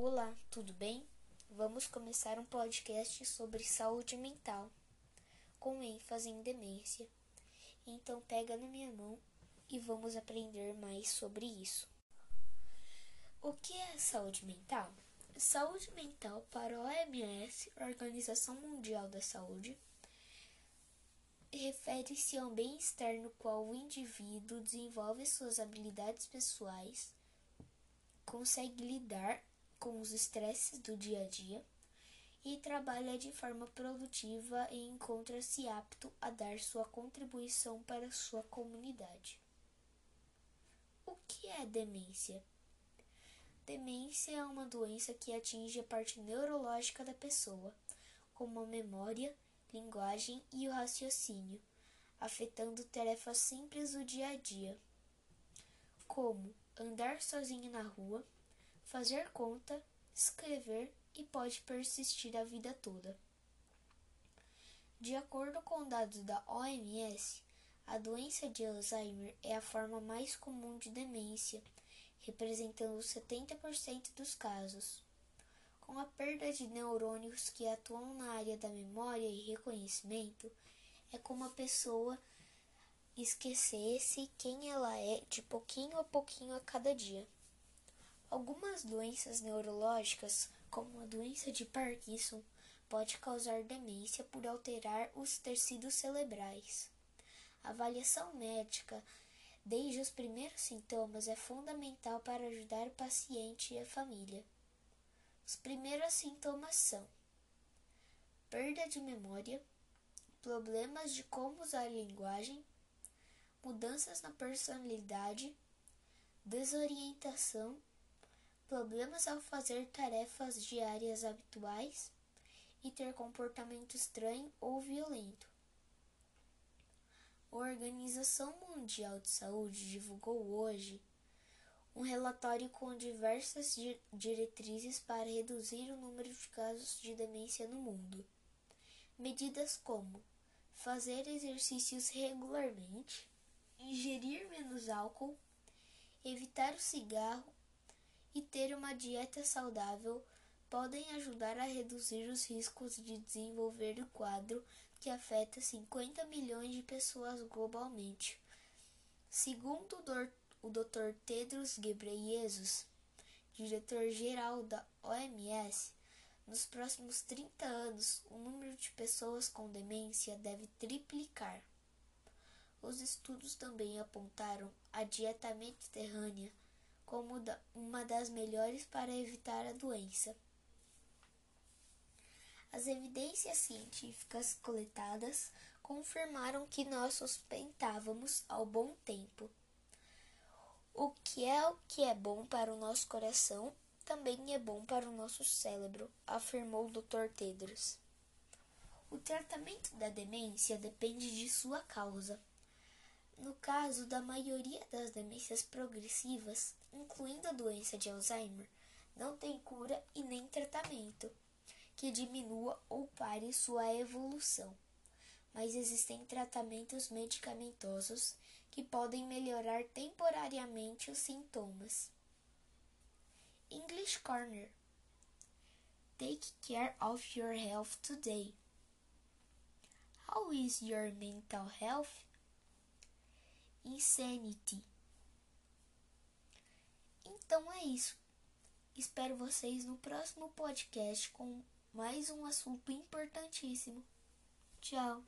Olá, tudo bem? Vamos começar um podcast sobre saúde mental, com ênfase em demência. Então pega na minha mão e vamos aprender mais sobre isso. O que é saúde mental? Saúde mental para a OMS, Organização Mundial da Saúde, refere-se ao bem-estar no qual o indivíduo desenvolve suas habilidades pessoais, consegue lidar com os estresses do dia a dia e trabalha de forma produtiva e encontra-se apto a dar sua contribuição para sua comunidade. O que é demência? Demência é uma doença que atinge a parte neurológica da pessoa, como a memória, linguagem e o raciocínio, afetando tarefas simples do dia a dia, como andar sozinho na rua, fazer conta, escrever e pode persistir a vida toda. De acordo com dados da OMS, a doença de Alzheimer é a forma mais comum de demência, representando 70% dos casos com a perda de neurônios que atuam na área da memória e reconhecimento, é como a pessoa esquecesse quem ela é de pouquinho a pouquinho a cada dia. Algumas doenças neurológicas, como a doença de Parkinson, pode causar demência por alterar os tecidos cerebrais. A avaliação médica desde os primeiros sintomas é fundamental para ajudar o paciente e a família. Os primeiros sintomas são perda de memória, problemas de como usar a linguagem, mudanças na personalidade, desorientação, problemas ao fazer tarefas diárias habituais e ter comportamento estranho ou violento. A Organização Mundial de Saúde divulgou hoje um relatório com diversas diretrizes para reduzir o número de casos de demência no mundo. Medidas como fazer exercícios regularmente, ingerir menos álcool, evitar o cigarro e ter uma dieta saudável podem ajudar a reduzir os riscos de desenvolver o quadro que afeta 50 milhões de pessoas globalmente. Segundo o Dr. Tedros Ghebreyesus, diretor-geral da OMS, nos próximos 30 anos o número de pessoas com demência deve triplicar. Os estudos também apontaram a dieta mediterrânea como uma das melhores para evitar a doença. As evidências científicas coletadas confirmaram que nós suspeitávamos ao bom tempo. O que é o que é bom para o nosso coração também é bom para o nosso cérebro, afirmou o Dr. Tedros. O tratamento da demência depende de sua causa. No caso da maioria das demências progressivas, incluindo a doença de Alzheimer, não tem cura e nem tratamento que diminua ou pare sua evolução. Mas existem tratamentos medicamentosos que podem melhorar temporariamente os sintomas. English Corner Take care of your health today. How is your mental health? Insanity. Então é isso. Espero vocês no próximo podcast com mais um assunto importantíssimo. Tchau.